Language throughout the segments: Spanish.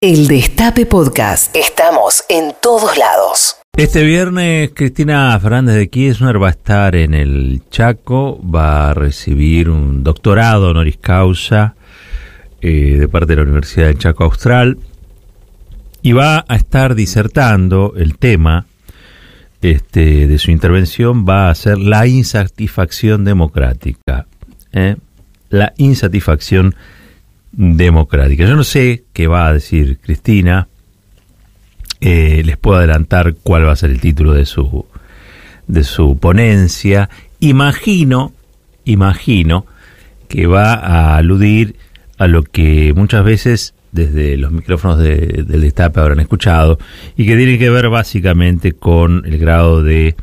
El Destape Podcast. Estamos en todos lados. Este viernes Cristina Fernández de Kirchner va a estar en el Chaco, va a recibir un doctorado honoris causa eh, de parte de la Universidad del Chaco Austral y va a estar disertando el tema este, de su intervención va a ser la insatisfacción democrática. ¿eh? La insatisfacción democrática. Yo no sé qué va a decir Cristina. Eh, les puedo adelantar cuál va a ser el título de su de su ponencia. Imagino, imagino que va a aludir a lo que muchas veces desde los micrófonos del destape habrán escuchado y que tiene que ver básicamente con el grado de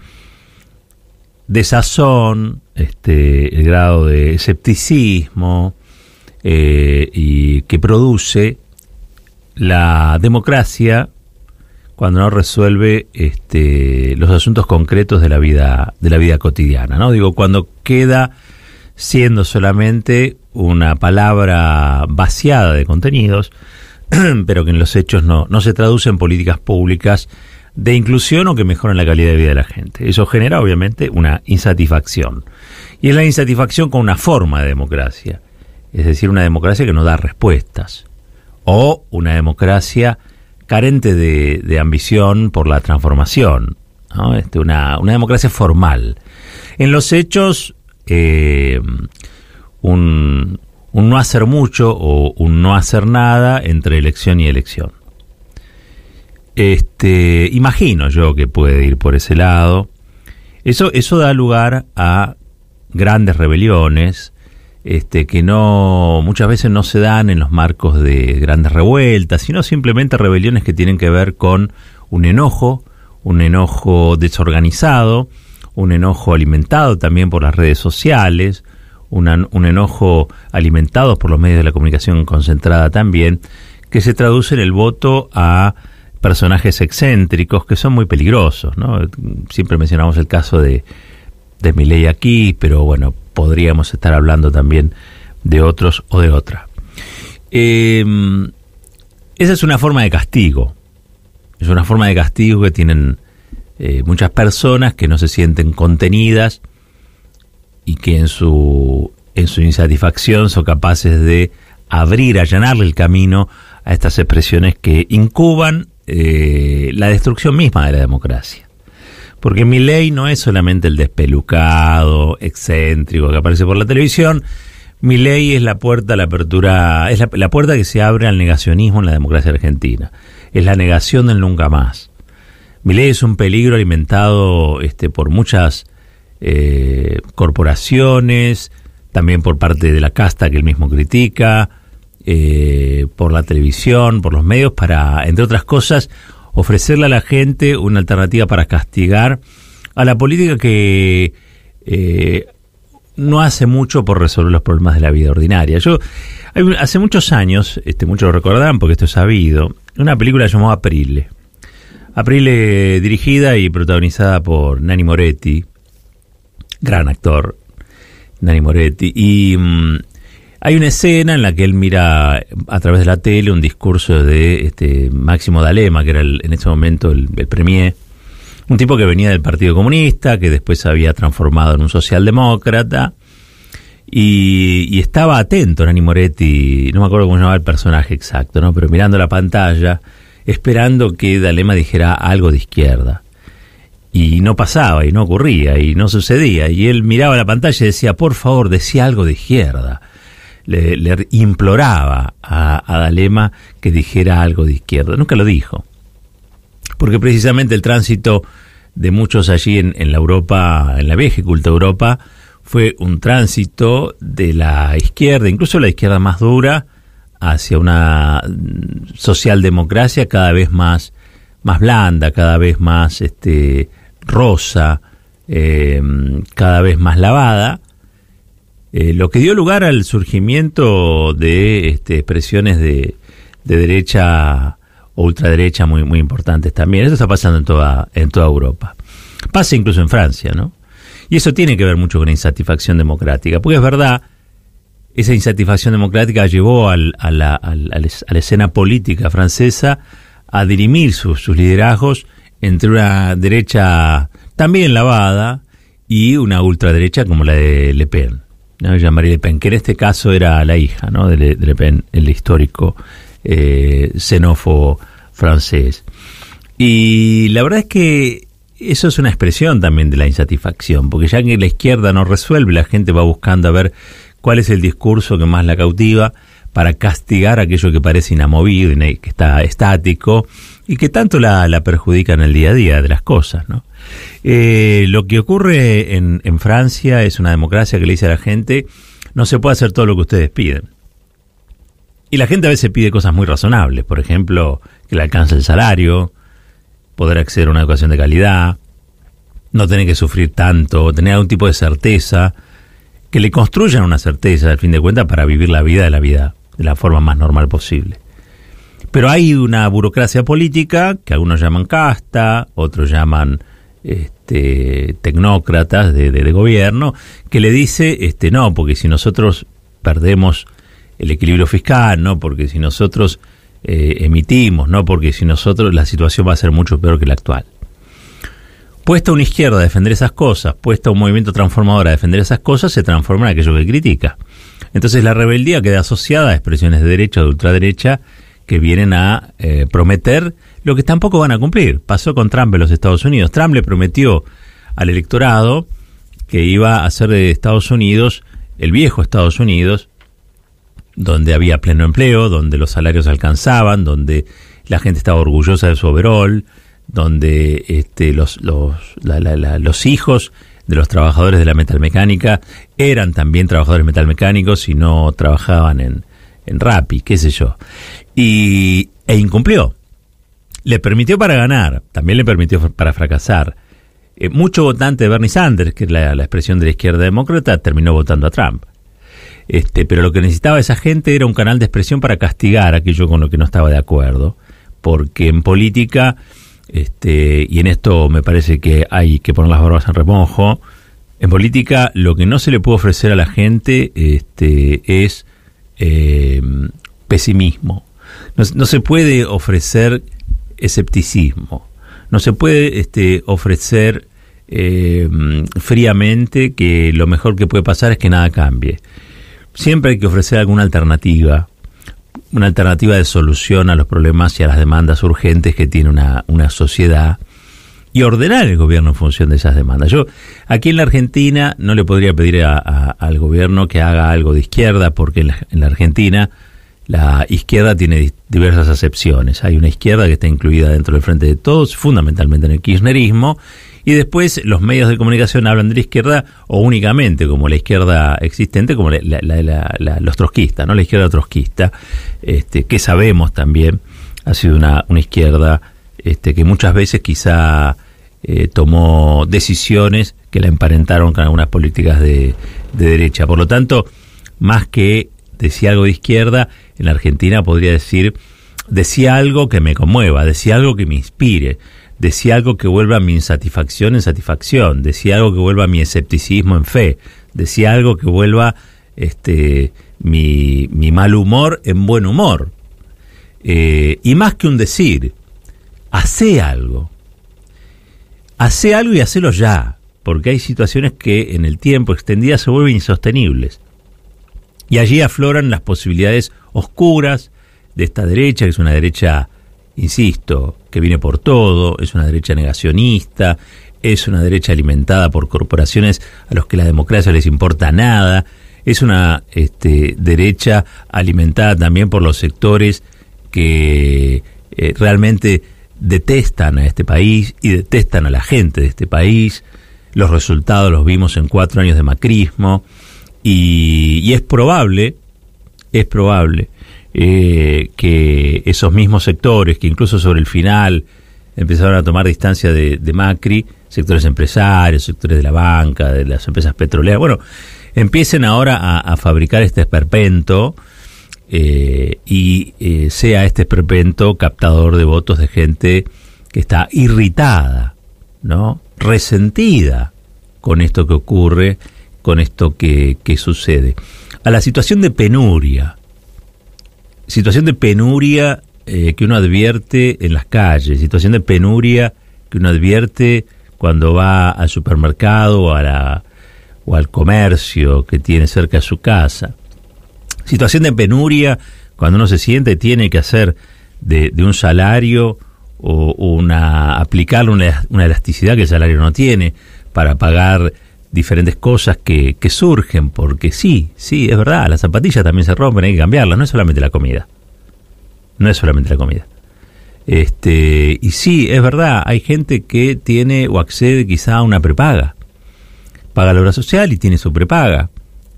desazón, este, el grado de escepticismo, eh, y que produce la democracia cuando no resuelve este, los asuntos concretos de la vida de la vida cotidiana, ¿no? Digo, cuando queda siendo solamente una palabra vaciada de contenidos, pero que en los hechos no, no se traduce en políticas públicas de inclusión o que mejoren la calidad de vida de la gente. Eso genera obviamente una insatisfacción. Y es la insatisfacción con una forma de democracia es decir, una democracia que no da respuestas, o una democracia carente de, ambición por la transformación, este, una, democracia formal. En los hechos, eh, un, no hacer mucho o un no hacer nada entre elección y elección. Este, imagino yo que puede ir por ese lado. Eso, eso da lugar a grandes rebeliones, este, que no muchas veces no se dan en los marcos de grandes revueltas, sino simplemente rebeliones que tienen que ver con un enojo, un enojo desorganizado, un enojo alimentado también por las redes sociales, un enojo alimentado por los medios de la comunicación concentrada también, que se traduce en el voto a personajes excéntricos que son muy peligrosos. ¿no? Siempre mencionamos el caso de, de Milei aquí, pero bueno, podríamos estar hablando también de otros o de otra. Em, esa es una forma de castigo. Es una forma de castigo que tienen eh, muchas personas que no se sienten contenidas y que en su, en su insatisfacción son capaces de abrir, allanarle el camino a estas expresiones que incuban eh, la destrucción misma de la democracia. Porque mi ley no es solamente el despelucado, excéntrico que aparece por la televisión. Mi ley es la puerta, la apertura, es la, puerta que se abre al negacionismo en la democracia argentina. Es la negación del nunca más. Mi ley es un peligro alimentado este, por muchas eh, corporaciones, también por parte de la casta que él mismo critica, eh, por la televisión, por los medios, para, entre otras cosas, ofrecerle a la gente una alternativa para castigar a la política que eh, no hace mucho por resolver los problemas de la vida ordinaria. Yo hace muchos años, este, muchos lo recordarán porque esto es sabido, una película llamada Aprile. Aprile dirigida y protagonizada por Nani Moretti, gran actor, Nani Moretti, y mm, hay una escena en la que él mira a través de la tele un discurso de este Máximo D'Alema, que era en ese momento el, premier, un tipo que venía del Partido Comunista, que después se había transformado en un socialdemócrata, y, estaba atento Nani Moretti, no me acuerdo cómo se llamaba el personaje exacto, ¿no? pero mirando la pantalla, esperando que D'Alema dijera algo de izquierda. Y no pasaba, y no ocurría, y no sucedía. Y él miraba la pantalla y decía, por favor, decía algo de izquierda le, imploraba a, Dalema que dijera algo de izquierda. Nunca lo dijo. Porque precisamente el tránsito de muchos allí en, la Europa, en la vieja y culta Europa, fue un tránsito de la izquierda, incluso la izquierda más dura, hacia una socialdemocracia cada vez más, más blanda, cada vez más este, rosa, eh, cada vez más lavada, eh, lo que dio lugar al surgimiento de este, expresiones de, derecha o ultraderecha muy, muy importantes también. Eso está pasando en toda, en toda Europa. Pasa incluso en Francia, ¿no? Y eso tiene que ver mucho con la insatisfacción democrática, porque es verdad, esa insatisfacción democrática llevó al, a, la, a, la, escena política francesa a dirimir sus liderazgos entre una derecha también lavada y una ultraderecha como la de Le Pen, ¿no? Jean-Marie Le Pen, que en este caso era la hija ¿no? de, Le, de Pen, el histórico eh, xenófobo francés. Y la verdad es que eso es una expresión también de la insatisfacción, porque ya que la izquierda no resuelve, la gente va buscando a ver cuál es el discurso que más la cautiva para castigar aquello que parece inamovido, que está estático y que tanto la, la perjudica en el día a día de las cosas. ¿no? Eh, lo que ocurre en, en Francia es una democracia que le dice a la gente, no se puede hacer todo lo que ustedes piden. Y la gente a veces pide cosas muy razonables, por ejemplo, que le alcance el salario, poder acceder a una educación de calidad, no tener que sufrir tanto, tener algún tipo de certeza, que le construyan una certeza, al fin de cuentas, para vivir la vida de la vida de la forma más normal posible. Pero hay una burocracia política que algunos llaman casta, otros llaman este, tecnócratas de, de, gobierno, que le dice, este, no, porque si nosotros perdemos el equilibrio fiscal, no, porque si nosotros eh, emitimos, no, porque si nosotros la situación va a ser mucho peor que la actual. Puesta una izquierda a defender esas cosas, puesta un movimiento transformador a defender esas cosas, se transforma en aquello que critica. Entonces la rebeldía queda asociada a expresiones de derecha o de ultraderecha que vienen a eh, prometer lo que tampoco van a cumplir. Pasó con Trump en los Estados Unidos. Trump le prometió al electorado que iba a hacer de Estados Unidos, el viejo Estados Unidos, donde había pleno empleo, donde los salarios alcanzaban, donde la gente estaba orgullosa de su overall, donde este, los, la, los hijos de los trabajadores de la metalmecánica eran también trabajadores metalmecánicos y no trabajaban en, en Rappi, qué sé yo. Y, e incumplió. Le permitió para ganar, también le permitió para fracasar. Eh, mucho votante de Bernie Sanders, que es la, expresión de la izquierda demócrata, terminó votando a Trump. Este, pero lo que necesitaba esa gente era un canal de expresión para castigar aquello con lo que no estaba de acuerdo, porque en política, este, y en esto me parece que hay que poner las barbas en remojo, en política lo que no se le puede ofrecer a la gente este, es eh, pesimismo. No, se puede ofrecer escepticismo. No se puede este, ofrecer eh, fríamente que lo mejor que puede pasar es que nada cambie siempre hay que ofrecer alguna alternativa, una alternativa de solución a los problemas y a las demandas urgentes que tiene una, sociedad y ordenar el gobierno en función de esas demandas. Yo aquí en la Argentina no le podría pedir a, al gobierno que haga algo de izquierda porque en la, en la Argentina la izquierda tiene diversas acepciones. Hay una izquierda que está incluida dentro del Frente de Todos, fundamentalmente en el kirchnerismo, y después los medios de comunicación hablan de la izquierda o únicamente como la izquierda existente, como la, los trotskistas, ¿no? La izquierda trotskista, este, que sabemos también ha sido una, izquierda este, que muchas veces quizá eh, tomó decisiones que la emparentaron con algunas políticas de derecha. Por lo tanto, más que decía algo de izquierda, en la Argentina podría decir, decía algo que me conmueva, decía algo que me inspire, decía algo que vuelva mi insatisfacción en satisfacción, decía algo que vuelva mi escepticismo en fe, decía algo que vuelva este, mi, mal humor en buen humor. Eh, y más que un decir, hace algo. Hace algo y hacelo ya, porque hay situaciones que en el tiempo extendidas se vuelven insostenibles. Y allí afloran las posibilidades oscuras de esta derecha, que es una derecha insisto, que viene por todo, es una derecha negacionista, es una derecha alimentada por corporaciones a los que la democracia les importa nada, es una este, derecha alimentada también por los sectores que eh, realmente detestan a este país y detestan a la gente de este país. Los resultados los vimos en cuatro años de macrismo y, es probable, es probable eh, que esos mismos sectores, que incluso sobre el final empezaron a tomar distancia de, Macri, sectores empresarios, sectores de la banca, de las empresas petroleras, bueno, empiecen ahora a, a fabricar este esperpento eh, y eh, sea este esperpento captador de votos de gente que está irritada, ¿no? resentida con esto que ocurre, con esto que, que sucede. a la situación de penuria. Situación de penuria eh, que uno advierte en las calles, situación de penuria que uno advierte cuando va al supermercado o, a la, o al comercio que tiene cerca de su casa. Situación de penuria cuando uno se siente tiene que hacer de, un salario o, una aplicar una, una, elasticidad que el salario no tiene para pagar diferentes cosas que, que surgen, porque sí, sí, es verdad, las zapatillas también se rompen, hay que cambiarlas, no es solamente la comida. No es solamente la comida. Este, y sí, es verdad, hay gente que tiene o accede quizá a una prepaga. Paga la obra social y tiene su prepaga,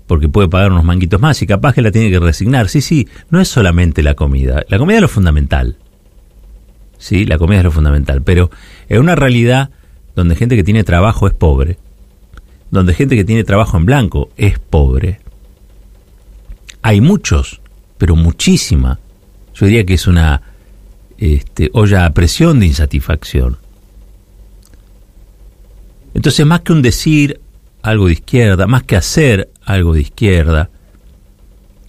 porque puede pagar unos manguitos más y capaz que la tiene que resignar. Sí, sí, no es solamente la comida. La comida es lo fundamental. Sí, la comida es lo fundamental. Pero en una realidad donde gente que tiene trabajo es pobre, donde gente que tiene trabajo en blanco es pobre, hay muchos, pero muchísima. Yo diría que es una este, olla a presión de insatisfacción. Entonces, más que un decir algo de izquierda, más que hacer algo de izquierda,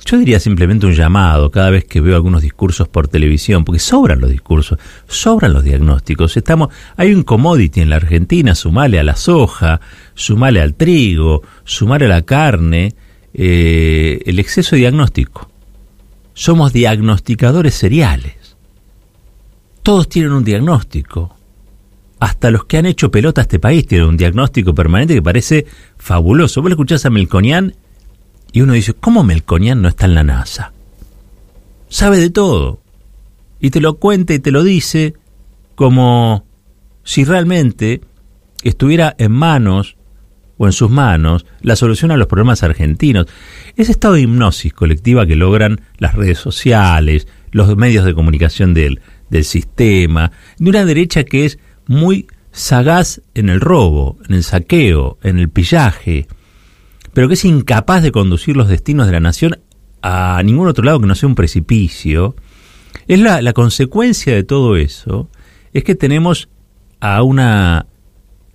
yo diría simplemente un llamado cada vez que veo algunos discursos por televisión, porque sobran los discursos, sobran los diagnósticos. Estamos, hay un commodity en la Argentina, sumale a la soja, sumale al trigo, sumale a la carne, eh, el exceso de diagnóstico. Somos diagnosticadores seriales. Todos tienen un diagnóstico. Hasta los que han hecho pelota a este país tienen un diagnóstico permanente que parece fabuloso. Vos le escuchás a Melconian y uno dice, ¿cómo Melconian no está en la NASA? Sabe de todo. Y te lo cuenta y te lo dice como si realmente estuviera en manos o en sus manos la solución a los problemas argentinos. Ese estado de hipnosis colectiva que logran las redes sociales, los medios de comunicación del, del sistema, de una derecha que es muy sagaz en el robo, en el saqueo, en el pillaje, pero que es incapaz de conducir los destinos de la nación a ningún otro lado que no sea un precipicio, es la, la consecuencia de todo eso, es que tenemos a una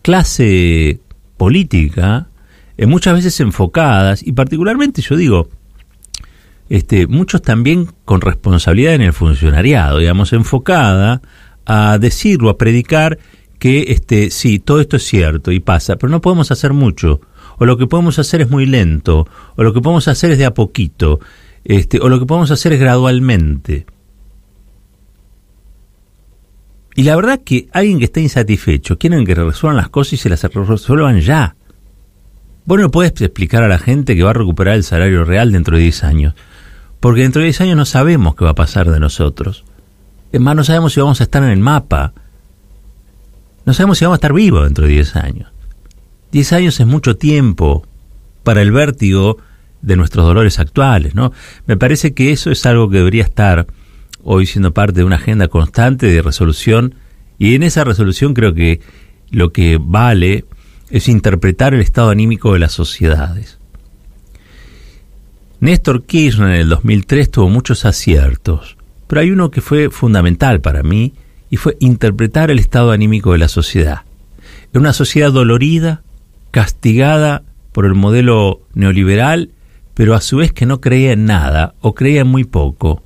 clase política eh, muchas veces enfocadas, y particularmente yo digo, este, muchos también con responsabilidad en el funcionariado, digamos, enfocada a decirlo, a predicar que este, sí, todo esto es cierto y pasa, pero no podemos hacer mucho, o lo que podemos hacer es muy lento, o lo que podemos hacer es de a poquito, este, o lo que podemos hacer es gradualmente. Y la verdad que alguien que está insatisfecho, quieren que resuelvan las cosas y se las resuelvan ya. Bueno, puedes explicar a la gente que va a recuperar el salario real dentro de 10 años porque dentro de 10 años no sabemos qué va a pasar de nosotros. Es más, no sabemos si vamos a estar en el mapa. No sabemos si vamos a estar vivos dentro de 10 años. 10 años es mucho tiempo para el vértigo de nuestros dolores actuales, ¿no? Me parece que eso es algo que debería estar hoy siendo parte de una agenda constante de resolución y en esa resolución creo que lo que vale es interpretar el estado anímico de las sociedades. Néstor Kirchner en el 2003 tuvo muchos aciertos, pero hay uno que fue fundamental para mí y fue interpretar el estado anímico de la sociedad. Es una sociedad dolorida, castigada por el modelo neoliberal, pero a su vez que no creía en nada o creía en muy poco.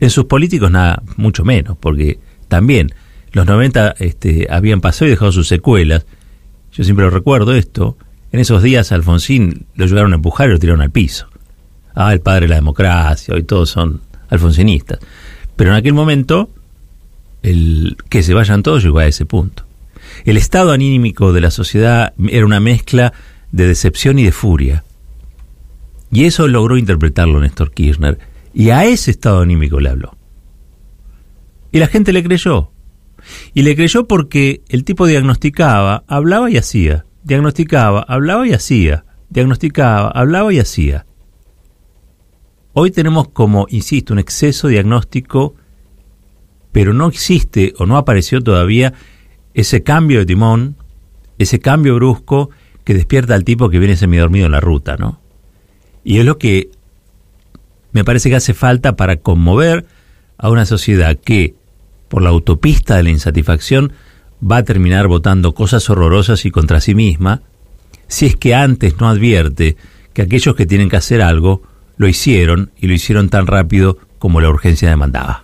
En sus políticos nada, mucho menos, porque también los 90 este, habían pasado y dejado sus secuelas. Yo siempre lo recuerdo esto. En esos días Alfonsín lo llegaron a empujar y lo tiraron al piso ah, el padre de la democracia, hoy todos son alfonsinistas. Pero en aquel momento, el que se vayan todos llegó a ese punto. El estado anímico de la sociedad era una mezcla de decepción y de furia. Y eso logró interpretarlo Néstor Kirchner. Y a ese estado anímico le habló. Y la gente le creyó. Y le creyó porque el tipo diagnosticaba, hablaba y hacía. Diagnosticaba, hablaba y hacía. Diagnosticaba, hablaba y hacía. Hoy tenemos como, insisto, un exceso diagnóstico, pero no existe o no apareció todavía ese cambio de timón, ese cambio brusco que despierta al tipo que viene semidormido en la ruta, ¿no? Y es lo que me parece que hace falta para conmover a una sociedad que, por la autopista de la insatisfacción, va a terminar votando cosas horrorosas y contra sí misma, si es que antes no advierte que aquellos que tienen que hacer algo lo hicieron y lo hicieron tan rápido como la urgencia demandaba.